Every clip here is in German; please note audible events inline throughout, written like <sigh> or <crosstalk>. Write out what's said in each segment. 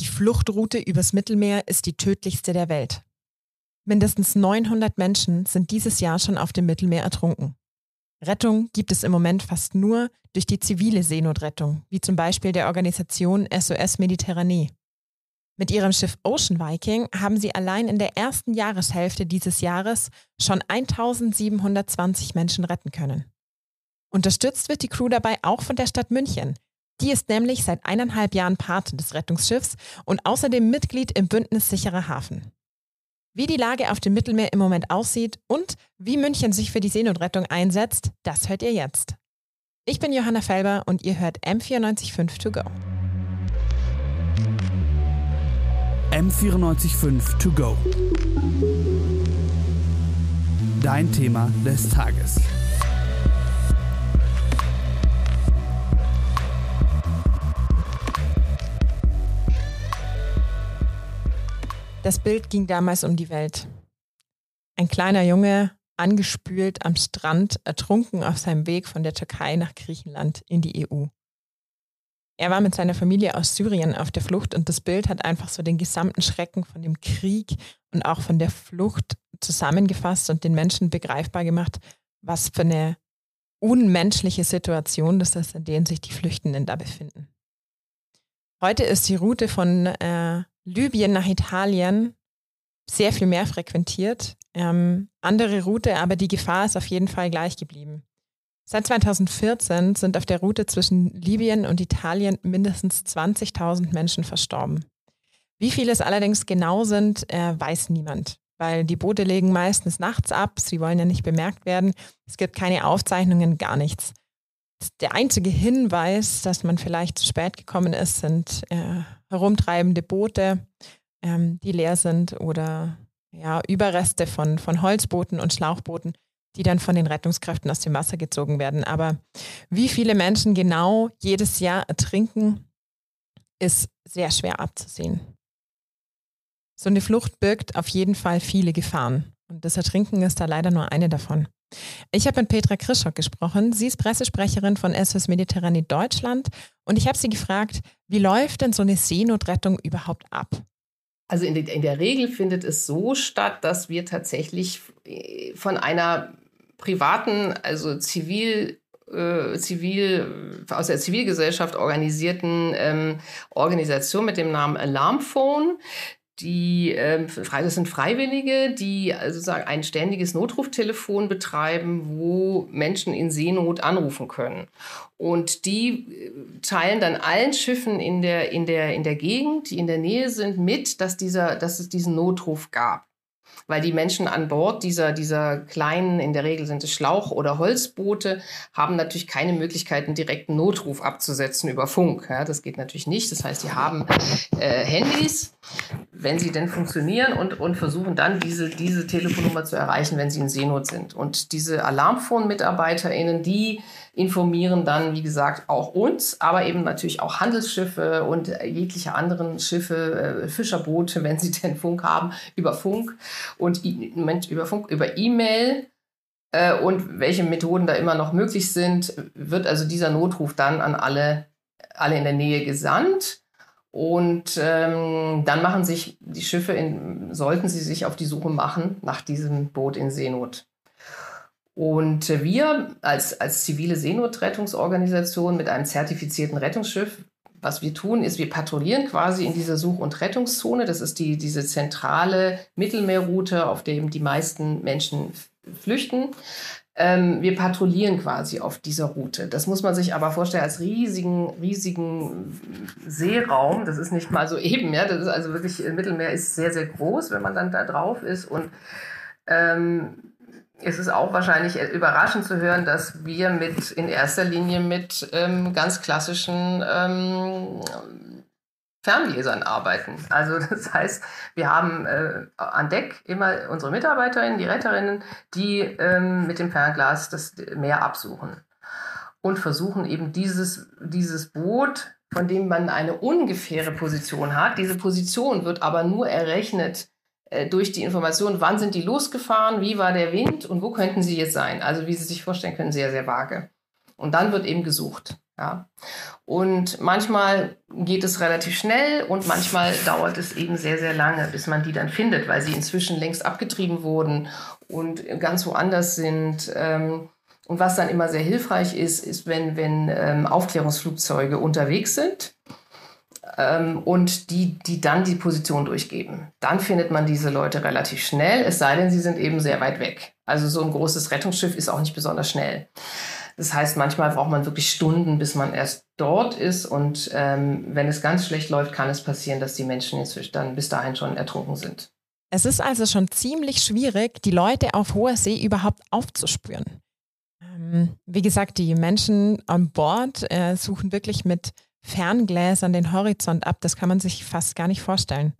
Die Fluchtroute übers Mittelmeer ist die tödlichste der Welt. Mindestens 900 Menschen sind dieses Jahr schon auf dem Mittelmeer ertrunken. Rettung gibt es im Moment fast nur durch die zivile Seenotrettung, wie zum Beispiel der Organisation SOS Mediterranee. Mit ihrem Schiff Ocean Viking haben sie allein in der ersten Jahreshälfte dieses Jahres schon 1720 Menschen retten können. Unterstützt wird die Crew dabei auch von der Stadt München. Die ist nämlich seit eineinhalb Jahren Pate des Rettungsschiffs und außerdem Mitglied im Bündnis Sicherer Hafen. Wie die Lage auf dem Mittelmeer im Moment aussieht und wie München sich für die Seenotrettung einsetzt, das hört ihr jetzt. Ich bin Johanna Felber und ihr hört M945 To Go. M945 To Go. Dein Thema des Tages. Das Bild ging damals um die Welt. Ein kleiner Junge, angespült am Strand, ertrunken auf seinem Weg von der Türkei nach Griechenland in die EU. Er war mit seiner Familie aus Syrien auf der Flucht und das Bild hat einfach so den gesamten Schrecken von dem Krieg und auch von der Flucht zusammengefasst und den Menschen begreifbar gemacht, was für eine unmenschliche Situation das ist, in der sich die Flüchtenden da befinden. Heute ist die Route von äh, Libyen nach Italien sehr viel mehr frequentiert. Ähm, andere Route, aber die Gefahr ist auf jeden Fall gleich geblieben. Seit 2014 sind auf der Route zwischen Libyen und Italien mindestens 20.000 Menschen verstorben. Wie viele es allerdings genau sind, äh, weiß niemand, weil die Boote legen meistens nachts ab, sie wollen ja nicht bemerkt werden, es gibt keine Aufzeichnungen, gar nichts. Der einzige Hinweis, dass man vielleicht zu spät gekommen ist, sind äh, herumtreibende Boote, ähm, die leer sind oder ja, Überreste von, von Holzbooten und Schlauchbooten, die dann von den Rettungskräften aus dem Wasser gezogen werden. Aber wie viele Menschen genau jedes Jahr ertrinken, ist sehr schwer abzusehen. So eine Flucht birgt auf jeden Fall viele Gefahren. Und das Ertrinken ist da leider nur eine davon. Ich habe mit Petra Krischock gesprochen. Sie ist Pressesprecherin von SOS Mediterranee Deutschland. Und ich habe sie gefragt, wie läuft denn so eine Seenotrettung überhaupt ab? Also in, in der Regel findet es so statt, dass wir tatsächlich äh, von einer privaten, also zivil äh, zivil, aus der Zivilgesellschaft organisierten ähm, Organisation mit dem Namen Alarmphone die äh, das sind Freiwillige, die also sagen, ein ständiges Notruftelefon betreiben, wo Menschen in Seenot anrufen können. Und die äh, teilen dann allen Schiffen in der, in der, in der Gegend, die in der Nähe sind, mit, dass, dieser, dass es diesen Notruf gab weil die Menschen an Bord dieser, dieser kleinen, in der Regel sind es Schlauch- oder Holzboote, haben natürlich keine Möglichkeit, einen direkten Notruf abzusetzen über Funk. Ja, das geht natürlich nicht. Das heißt, die haben äh, Handys, wenn sie denn funktionieren und, und versuchen dann diese, diese Telefonnummer zu erreichen, wenn sie in Seenot sind. Und diese Alarmphone-MitarbeiterInnen, die informieren dann, wie gesagt, auch uns, aber eben natürlich auch Handelsschiffe und jegliche anderen Schiffe, äh, Fischerboote, <laughs> wenn sie denn Funk haben, über Funk und Moment, über Funk, über E-Mail äh, und welche Methoden da immer noch möglich sind, wird also dieser Notruf dann an alle, alle in der Nähe gesandt. Und ähm, dann machen sich die Schiffe, in, sollten sie sich auf die Suche machen nach diesem Boot in Seenot. Und wir als, als zivile Seenotrettungsorganisation mit einem zertifizierten Rettungsschiff, was wir tun, ist, wir patrouillieren quasi in dieser Such- und Rettungszone. Das ist die, diese zentrale Mittelmeerroute, auf dem die meisten Menschen flüchten. Ähm, wir patrouillieren quasi auf dieser Route. Das muss man sich aber vorstellen als riesigen, riesigen Seeraum. Das ist nicht mal so eben, ja. Das ist also wirklich, Mittelmeer ist sehr, sehr groß, wenn man dann da drauf ist. Und ähm, ist es auch wahrscheinlich überraschend zu hören, dass wir mit in erster Linie mit ähm, ganz klassischen ähm, Fernlesern arbeiten. Also <laughs> das heißt, wir haben äh, an Deck immer unsere Mitarbeiterinnen, die Retterinnen, die ähm, mit dem Fernglas das Meer absuchen und versuchen eben dieses, dieses Boot, von dem man eine ungefähre Position hat, diese Position wird aber nur errechnet durch die Information, wann sind die losgefahren, wie war der Wind und wo könnten sie jetzt sein. Also wie Sie sich vorstellen können, sehr, sehr vage. Und dann wird eben gesucht. Ja. Und manchmal geht es relativ schnell und manchmal dauert es eben sehr, sehr lange, bis man die dann findet, weil sie inzwischen längst abgetrieben wurden und ganz woanders sind. Ähm, und was dann immer sehr hilfreich ist, ist, wenn, wenn ähm, Aufklärungsflugzeuge unterwegs sind und die, die dann die Position durchgeben. Dann findet man diese Leute relativ schnell, es sei denn, sie sind eben sehr weit weg. Also so ein großes Rettungsschiff ist auch nicht besonders schnell. Das heißt, manchmal braucht man wirklich Stunden, bis man erst dort ist. Und ähm, wenn es ganz schlecht läuft, kann es passieren, dass die Menschen inzwischen dann bis dahin schon ertrunken sind. Es ist also schon ziemlich schwierig, die Leute auf hoher See überhaupt aufzuspüren. Ähm, wie gesagt, die Menschen an Bord äh, suchen wirklich mit Ferngläsern den Horizont ab. Das kann man sich fast gar nicht vorstellen.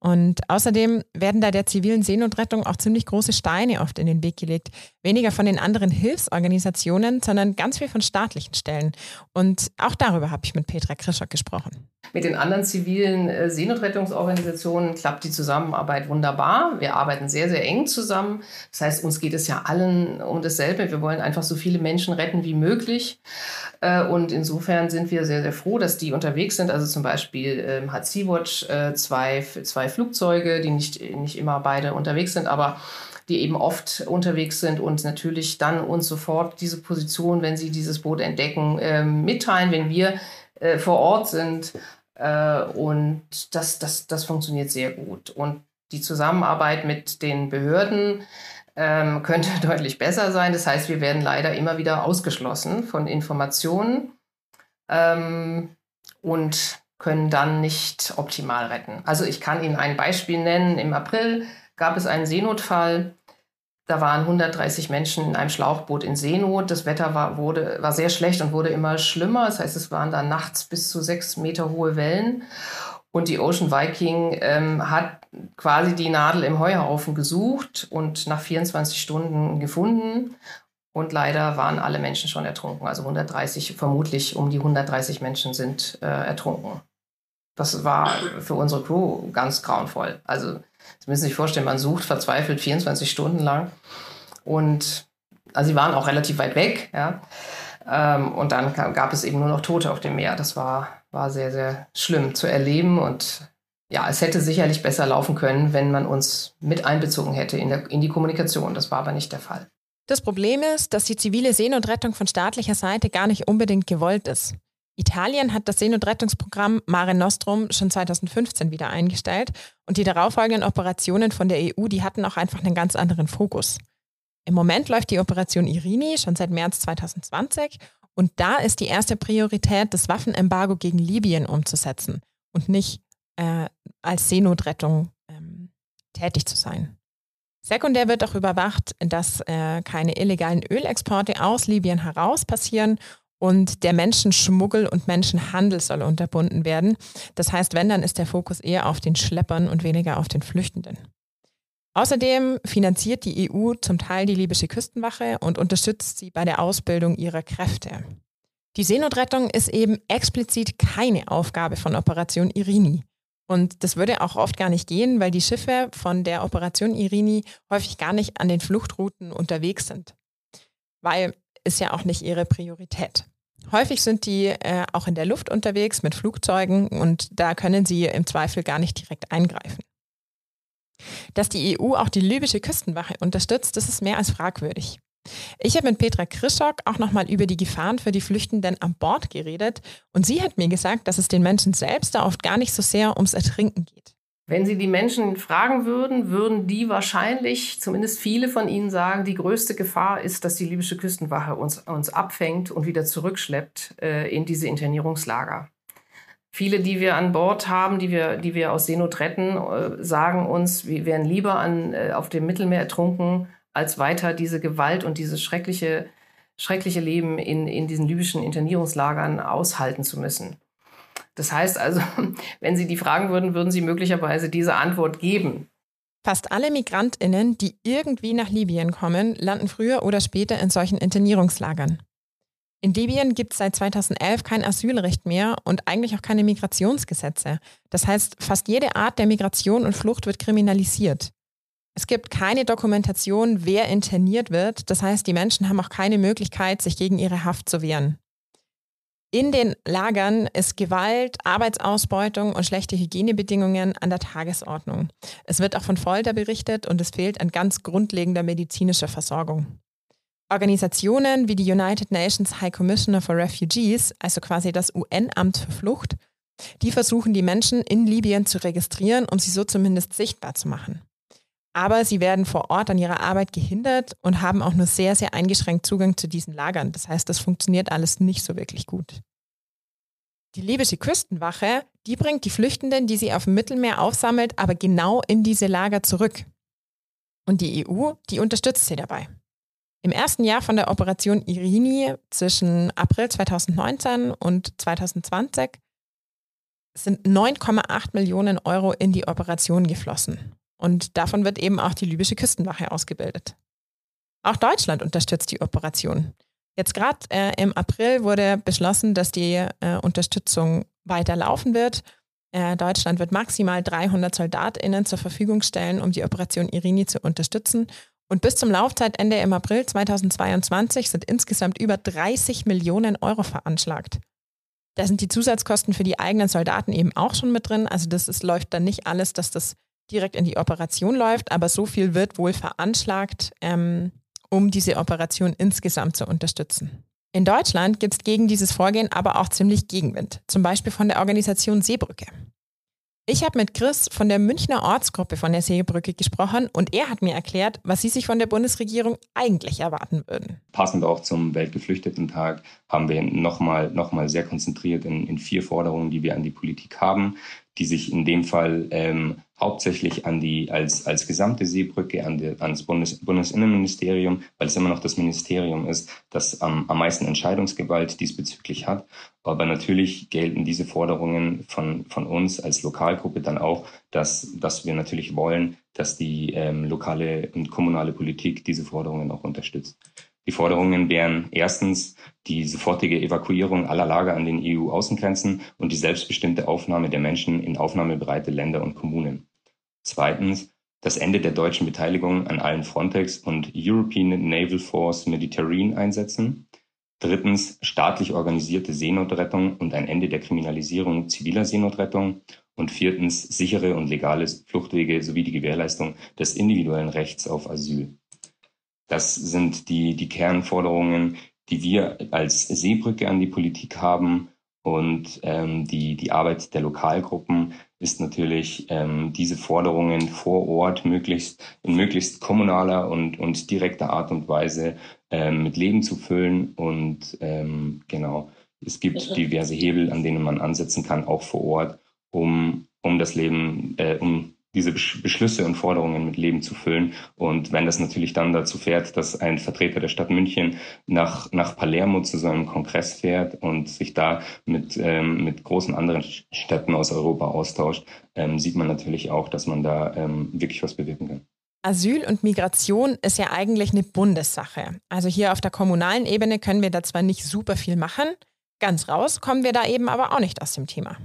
Und außerdem werden da der zivilen Seenotrettung auch ziemlich große Steine oft in den Weg gelegt. Weniger von den anderen Hilfsorganisationen, sondern ganz viel von staatlichen Stellen. Und auch darüber habe ich mit Petra Krischock gesprochen. Mit den anderen zivilen äh, Seenotrettungsorganisationen klappt die Zusammenarbeit wunderbar. Wir arbeiten sehr, sehr eng zusammen. Das heißt, uns geht es ja allen um dasselbe. Wir wollen einfach so viele Menschen retten wie möglich. Äh, und insofern sind wir sehr, sehr froh, dass die unterwegs sind. Also zum Beispiel ähm, hat Sea-Watch äh, zwei, zwei Flugzeuge, die nicht, nicht immer beide unterwegs sind, aber die eben oft unterwegs sind und natürlich dann uns sofort diese Position, wenn sie dieses Boot entdecken, ähm, mitteilen, wenn wir äh, vor Ort sind. Äh, und das, das, das funktioniert sehr gut. Und die Zusammenarbeit mit den Behörden ähm, <laughs> könnte deutlich besser sein. Das heißt, wir werden leider immer wieder ausgeschlossen von Informationen ähm, und können dann nicht optimal retten. Also ich kann Ihnen ein Beispiel nennen. Im April gab es einen Seenotfall da waren 130 Menschen in einem Schlauchboot in Seenot. Das Wetter war, wurde, war sehr schlecht und wurde immer schlimmer. Das heißt, es waren dann nachts bis zu sechs Meter hohe Wellen. Und die Ocean Viking ähm, hat quasi die Nadel im Heuhaufen gesucht und nach 24 Stunden gefunden. Und leider waren alle Menschen schon ertrunken. Also 130, vermutlich um die 130 Menschen sind äh, ertrunken. Das war für unsere Crew ganz grauenvoll. Also Sie müssen sich vorstellen, man sucht verzweifelt 24 Stunden lang. Und also sie waren auch relativ weit weg, ja. Ähm, und dann gab es eben nur noch Tote auf dem Meer. Das war, war sehr, sehr schlimm zu erleben. Und ja, es hätte sicherlich besser laufen können, wenn man uns mit einbezogen hätte in, der, in die Kommunikation. Das war aber nicht der Fall. Das Problem ist, dass die zivile Seenotrettung von staatlicher Seite gar nicht unbedingt gewollt ist. Italien hat das Seenotrettungsprogramm Mare Nostrum schon 2015 wieder eingestellt und die darauffolgenden Operationen von der EU, die hatten auch einfach einen ganz anderen Fokus. Im Moment läuft die Operation Irini schon seit März 2020 und da ist die erste Priorität, das Waffenembargo gegen Libyen umzusetzen und nicht äh, als Seenotrettung ähm, tätig zu sein. Sekundär wird auch überwacht, dass äh, keine illegalen Ölexporte aus Libyen heraus passieren und der Menschenschmuggel und Menschenhandel soll unterbunden werden. Das heißt, wenn, dann ist der Fokus eher auf den Schleppern und weniger auf den Flüchtenden. Außerdem finanziert die EU zum Teil die libysche Küstenwache und unterstützt sie bei der Ausbildung ihrer Kräfte. Die Seenotrettung ist eben explizit keine Aufgabe von Operation Irini. Und das würde auch oft gar nicht gehen, weil die Schiffe von der Operation Irini häufig gar nicht an den Fluchtrouten unterwegs sind. Weil ist ja auch nicht ihre Priorität. Häufig sind die äh, auch in der Luft unterwegs mit Flugzeugen und da können sie im Zweifel gar nicht direkt eingreifen. Dass die EU auch die libysche Küstenwache unterstützt, das ist mehr als fragwürdig. Ich habe mit Petra Krischock auch nochmal über die Gefahren für die Flüchtenden an Bord geredet und sie hat mir gesagt, dass es den Menschen selbst da oft gar nicht so sehr ums Ertrinken geht. Wenn Sie die Menschen fragen würden, würden die wahrscheinlich, zumindest viele von ihnen sagen, die größte Gefahr ist, dass die libysche Küstenwache uns, uns abfängt und wieder zurückschleppt äh, in diese Internierungslager. Viele, die wir an Bord haben, die wir, die wir aus Seenot retten, äh, sagen uns, wir wären lieber an, äh, auf dem Mittelmeer ertrunken, als weiter diese Gewalt und dieses schreckliche, schreckliche Leben in, in diesen libyschen Internierungslagern aushalten zu müssen. Das heißt also, <laughs> wenn Sie die fragen würden, würden Sie möglicherweise diese Antwort geben. Fast alle Migrantinnen, die irgendwie nach Libyen kommen, landen früher oder später in solchen Internierungslagern. In Libyen gibt es seit 2011 kein Asylrecht mehr und eigentlich auch keine Migrationsgesetze. Das heißt, fast jede Art der Migration und Flucht wird kriminalisiert. Es gibt keine Dokumentation, wer interniert wird. Das heißt, die Menschen haben auch keine Möglichkeit, sich gegen ihre Haft zu wehren. In den Lagern ist Gewalt, Arbeitsausbeutung und schlechte Hygienebedingungen an der Tagesordnung. Es wird auch von Folter berichtet und es fehlt an ganz grundlegender medizinischer Versorgung. Organisationen wie die United Nations High Commissioner for Refugees, also quasi das UN-Amt für Flucht, die versuchen die Menschen in Libyen zu registrieren, um sie so zumindest sichtbar zu machen. Aber sie werden vor Ort an ihrer Arbeit gehindert und haben auch nur sehr, sehr eingeschränkt Zugang zu diesen Lagern. Das heißt, das funktioniert alles nicht so wirklich gut. Die libysche Küstenwache, die bringt die Flüchtenden, die sie auf dem Mittelmeer aufsammelt, aber genau in diese Lager zurück. Und die EU, die unterstützt sie dabei. Im ersten Jahr von der Operation Irini zwischen April 2019 und 2020 sind 9,8 Millionen Euro in die Operation geflossen. Und davon wird eben auch die libysche Küstenwache ausgebildet. Auch Deutschland unterstützt die Operation. Jetzt gerade äh, im April wurde beschlossen, dass die äh, Unterstützung weiterlaufen wird. Äh, Deutschland wird maximal 300 SoldatInnen zur Verfügung stellen, um die Operation Irini zu unterstützen. Und bis zum Laufzeitende im April 2022 sind insgesamt über 30 Millionen Euro veranschlagt. Da sind die Zusatzkosten für die eigenen Soldaten eben auch schon mit drin. Also das ist, läuft dann nicht alles, dass das direkt in die Operation läuft, aber so viel wird wohl veranschlagt, ähm, um diese Operation insgesamt zu unterstützen. In Deutschland gibt es gegen dieses Vorgehen aber auch ziemlich Gegenwind, zum Beispiel von der Organisation Seebrücke. Ich habe mit Chris von der Münchner Ortsgruppe von der Seebrücke gesprochen und er hat mir erklärt, was sie sich von der Bundesregierung eigentlich erwarten würden. Passend auch zum Weltgeflüchtetentag haben wir nochmal noch mal sehr konzentriert in, in vier Forderungen, die wir an die Politik haben, die sich in dem Fall ähm, hauptsächlich an die, als, als gesamte Seebrücke, an, die, an das Bundes, Bundesinnenministerium, weil es immer noch das Ministerium ist, das am, am meisten Entscheidungsgewalt diesbezüglich hat. Aber natürlich gelten diese Forderungen von, von uns als Lokalgruppe dann auch, dass, dass wir natürlich wollen, dass die ähm, lokale und kommunale Politik diese Forderungen auch unterstützt. Die Forderungen wären erstens die sofortige Evakuierung aller Lager an den EU-Außengrenzen und die selbstbestimmte Aufnahme der Menschen in aufnahmebereite Länder und Kommunen. Zweitens das Ende der deutschen Beteiligung an allen Frontex und European Naval Force Mediterranean Einsätzen. Drittens staatlich organisierte Seenotrettung und ein Ende der Kriminalisierung ziviler Seenotrettung. Und viertens sichere und legale Fluchtwege sowie die Gewährleistung des individuellen Rechts auf Asyl. Das sind die, die Kernforderungen, die wir als Seebrücke an die Politik haben. Und ähm, die, die Arbeit der Lokalgruppen ist natürlich, ähm, diese Forderungen vor Ort möglichst in möglichst kommunaler und, und direkter Art und Weise ähm, mit Leben zu füllen. Und ähm, genau, es gibt diverse Hebel, an denen man ansetzen kann, auch vor Ort, um, um das Leben, äh, um diese Beschlüsse und Forderungen mit Leben zu füllen. Und wenn das natürlich dann dazu fährt, dass ein Vertreter der Stadt München nach, nach Palermo zu seinem Kongress fährt und sich da mit, ähm, mit großen anderen Städten aus Europa austauscht, ähm, sieht man natürlich auch, dass man da ähm, wirklich was bewirken kann. Asyl und Migration ist ja eigentlich eine Bundessache. Also hier auf der kommunalen Ebene können wir da zwar nicht super viel machen, ganz raus kommen wir da eben aber auch nicht aus dem Thema.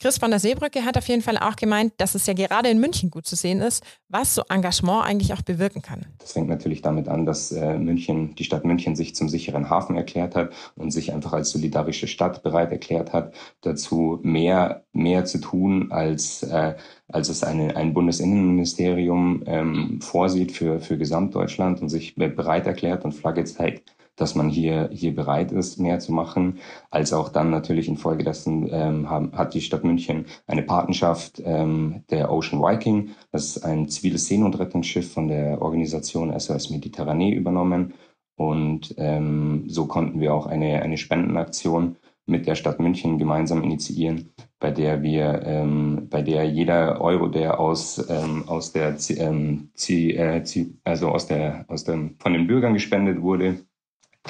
Chris von der Seebrücke hat auf jeden Fall auch gemeint, dass es ja gerade in München gut zu sehen ist, was so Engagement eigentlich auch bewirken kann. Das fängt natürlich damit an, dass äh, München, die Stadt München sich zum sicheren Hafen erklärt hat und sich einfach als solidarische Stadt bereit erklärt hat, dazu mehr, mehr zu tun, als, äh, als es eine, ein Bundesinnenministerium ähm, vorsieht für, für Gesamtdeutschland und sich bereit erklärt und Flagge zeigt dass man hier, hier bereit ist, mehr zu machen, als auch dann natürlich infolgedessen ähm, haben, hat die Stadt München eine Patenschaft ähm, der Ocean Viking. Das ist ein ziviles Seenotrettungsschiff von der Organisation SOS Mediterranee übernommen. Und ähm, so konnten wir auch eine, eine Spendenaktion mit der Stadt München gemeinsam initiieren, bei der wir, ähm, bei der jeder Euro, der aus ähm, aus der ähm, äh, also aus der aus dem von den Bürgern gespendet wurde,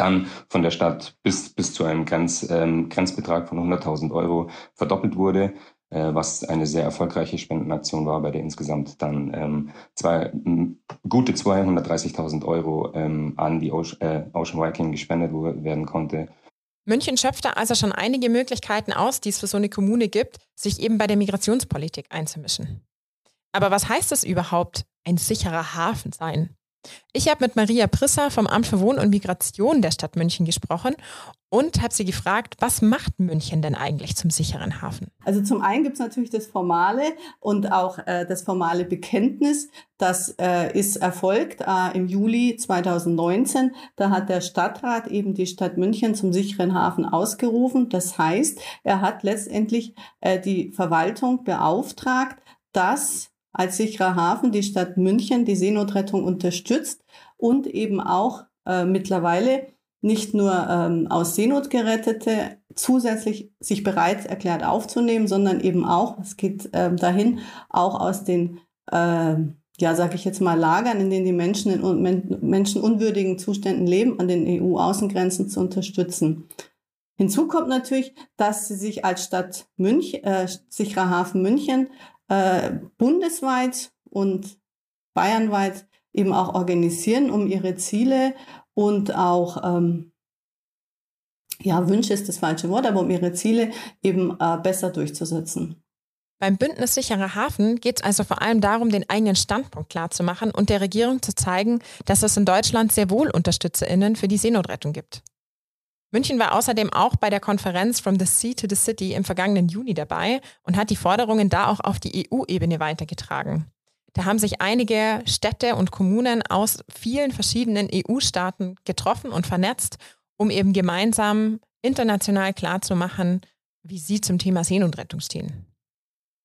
dann von der Stadt bis, bis zu einem Grenz, ähm, Grenzbetrag von 100.000 Euro verdoppelt wurde, äh, was eine sehr erfolgreiche Spendenaktion war, bei der insgesamt dann ähm, zwei, gute 230.000 Euro ähm, an die Ocean, äh, Ocean Viking gespendet werden konnte. München schöpfte also schon einige Möglichkeiten aus, die es für so eine Kommune gibt, sich eben bei der Migrationspolitik einzumischen. Aber was heißt es überhaupt, ein sicherer Hafen sein? Ich habe mit Maria Prisser vom Amt für Wohn- und Migration der Stadt München gesprochen und habe sie gefragt, was macht München denn eigentlich zum sicheren Hafen? Also zum einen gibt es natürlich das formale und auch äh, das formale Bekenntnis. Das äh, ist erfolgt äh, im Juli 2019. Da hat der Stadtrat eben die Stadt München zum sicheren Hafen ausgerufen. Das heißt, er hat letztendlich äh, die Verwaltung beauftragt, dass als sicherer Hafen die Stadt München die Seenotrettung unterstützt und eben auch äh, mittlerweile nicht nur ähm, aus Seenot gerettete zusätzlich sich bereit erklärt aufzunehmen, sondern eben auch, es geht ähm, dahin, auch aus den, äh, ja, sage ich jetzt mal, Lagern, in denen die Menschen in un menschenunwürdigen Zuständen leben, an den EU-Außengrenzen zu unterstützen. Hinzu kommt natürlich, dass sie sich als Stadt München, äh, sicherer Hafen München äh, bundesweit und bayernweit eben auch organisieren, um ihre Ziele und auch, ähm, ja, Wünsche ist das falsche Wort, aber um ihre Ziele eben äh, besser durchzusetzen. Beim Bündnis sicherer Hafen geht es also vor allem darum, den eigenen Standpunkt klarzumachen und der Regierung zu zeigen, dass es in Deutschland sehr wohl UnterstützerInnen für die Seenotrettung gibt. München war außerdem auch bei der Konferenz From the Sea to the City im vergangenen Juni dabei und hat die Forderungen da auch auf die EU-Ebene weitergetragen. Da haben sich einige Städte und Kommunen aus vielen verschiedenen EU-Staaten getroffen und vernetzt, um eben gemeinsam international klarzumachen, wie sie zum Thema Seenotrettung stehen.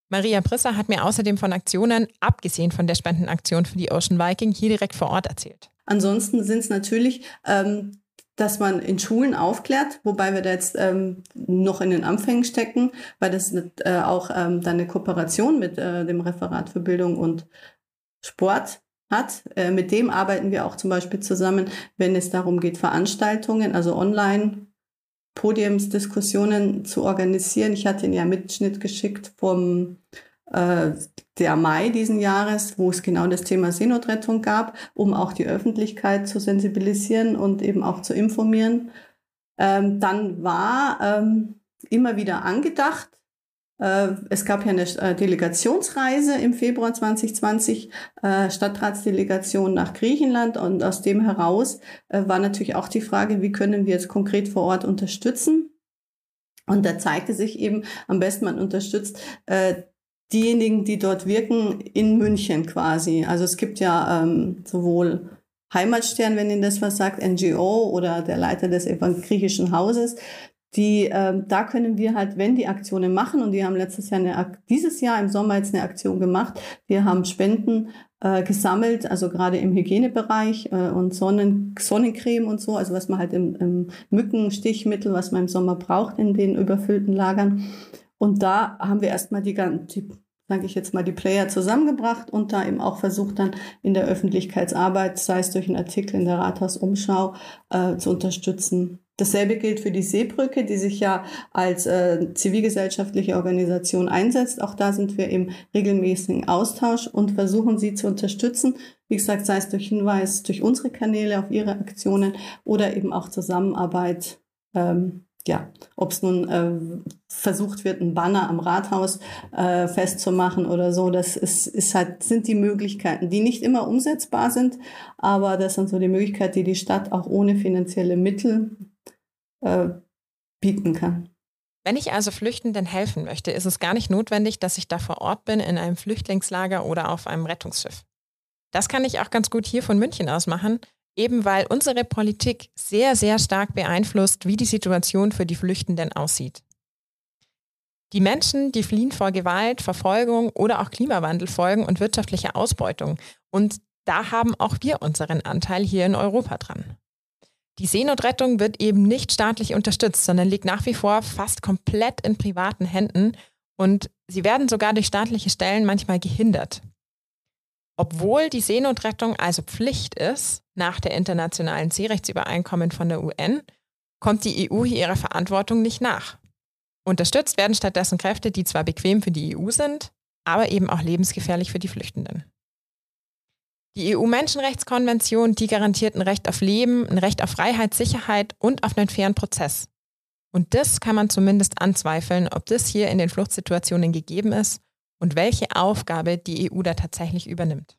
Maria Prisser hat mir außerdem von Aktionen, abgesehen von der Spendenaktion für die Ocean Viking, hier direkt vor Ort erzählt. Ansonsten sind es natürlich ähm, dass man in Schulen aufklärt, wobei wir da jetzt ähm, noch in den Anfängen stecken, weil das äh, auch ähm, dann eine Kooperation mit äh, dem Referat für Bildung und Sport hat. Äh, mit dem arbeiten wir auch zum Beispiel zusammen, wenn es darum geht, Veranstaltungen, also online Podiumsdiskussionen zu organisieren. Ich hatte Ihnen ja Mitschnitt geschickt vom äh, der Mai diesen Jahres, wo es genau das Thema Seenotrettung gab, um auch die Öffentlichkeit zu sensibilisieren und eben auch zu informieren. Ähm, dann war ähm, immer wieder angedacht, äh, es gab ja eine äh, Delegationsreise im Februar 2020, äh, Stadtratsdelegation nach Griechenland und aus dem heraus war natürlich auch die Frage, wie können wir jetzt konkret vor Ort unterstützen? Und da zeigte sich eben, am besten man unterstützt diejenigen, die dort wirken, in München quasi. Also es gibt ja ähm, sowohl Heimatstern, wenn Ihnen das was sagt, NGO oder der Leiter des griechischen Hauses. Die, ähm, da können wir halt, wenn die Aktionen machen, und die haben letztes Jahr eine, dieses Jahr im Sommer jetzt eine Aktion gemacht. Wir haben Spenden äh, gesammelt, also gerade im Hygienebereich äh, und Sonnen, Sonnencreme und so, also was man halt im, im Mückenstichmittel, was man im Sommer braucht in den überfüllten Lagern. Und da haben wir erstmal die, die sage ich jetzt mal, die Player zusammengebracht und da eben auch versucht dann in der Öffentlichkeitsarbeit, sei es durch einen Artikel in der Rathausumschau, äh, zu unterstützen. Dasselbe gilt für die Seebrücke, die sich ja als äh, zivilgesellschaftliche Organisation einsetzt. Auch da sind wir im regelmäßigen Austausch und versuchen sie zu unterstützen. Wie gesagt, sei es durch Hinweis durch unsere Kanäle auf ihre Aktionen oder eben auch Zusammenarbeit ähm, ja, ob es nun äh, versucht wird, ein Banner am Rathaus äh, festzumachen oder so, das ist, ist halt, sind die Möglichkeiten, die nicht immer umsetzbar sind, aber das sind so die Möglichkeiten, die die Stadt auch ohne finanzielle Mittel äh, bieten kann. Wenn ich also Flüchtenden helfen möchte, ist es gar nicht notwendig, dass ich da vor Ort bin, in einem Flüchtlingslager oder auf einem Rettungsschiff. Das kann ich auch ganz gut hier von München aus machen, eben weil unsere Politik sehr, sehr stark beeinflusst, wie die Situation für die Flüchtenden aussieht. Die Menschen, die fliehen vor Gewalt, Verfolgung oder auch Klimawandelfolgen und wirtschaftlicher Ausbeutung. Und da haben auch wir unseren Anteil hier in Europa dran. Die Seenotrettung wird eben nicht staatlich unterstützt, sondern liegt nach wie vor fast komplett in privaten Händen und sie werden sogar durch staatliche Stellen manchmal gehindert. Obwohl die Seenotrettung also Pflicht ist, nach der internationalen Seerechtsübereinkommen von der UN, kommt die EU hier ihrer Verantwortung nicht nach. Unterstützt werden stattdessen Kräfte, die zwar bequem für die EU sind, aber eben auch lebensgefährlich für die Flüchtenden. Die EU-Menschenrechtskonvention, die garantiert ein Recht auf Leben, ein Recht auf Freiheit, Sicherheit und auf einen fairen Prozess. Und das kann man zumindest anzweifeln, ob das hier in den Fluchtsituationen gegeben ist und welche Aufgabe die EU da tatsächlich übernimmt.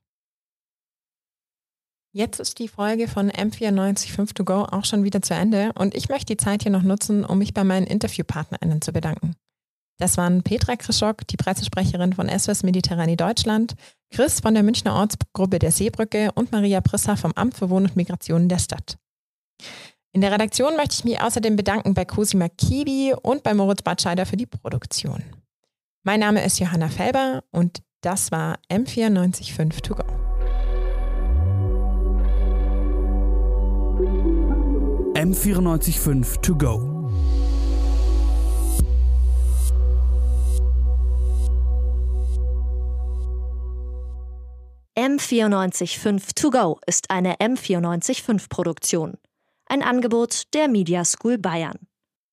Jetzt ist die Folge von M945 To Go auch schon wieder zu Ende und ich möchte die Zeit hier noch nutzen, um mich bei meinen InterviewpartnerInnen zu bedanken. Das waren Petra Krischok, die Pressesprecherin von SOS Mediterrani Deutschland, Chris von der Münchner Ortsgruppe der Seebrücke und Maria Prisser vom Amt für Wohn- und Migration der Stadt. In der Redaktion möchte ich mich außerdem bedanken bei Cosima Kibi und bei Moritz Batscheider für die Produktion. Mein Name ist Johanna Felber und das war M945 To Go. M945 To Go. M945 To Go ist eine M945 Produktion. Ein Angebot der Media School Bayern.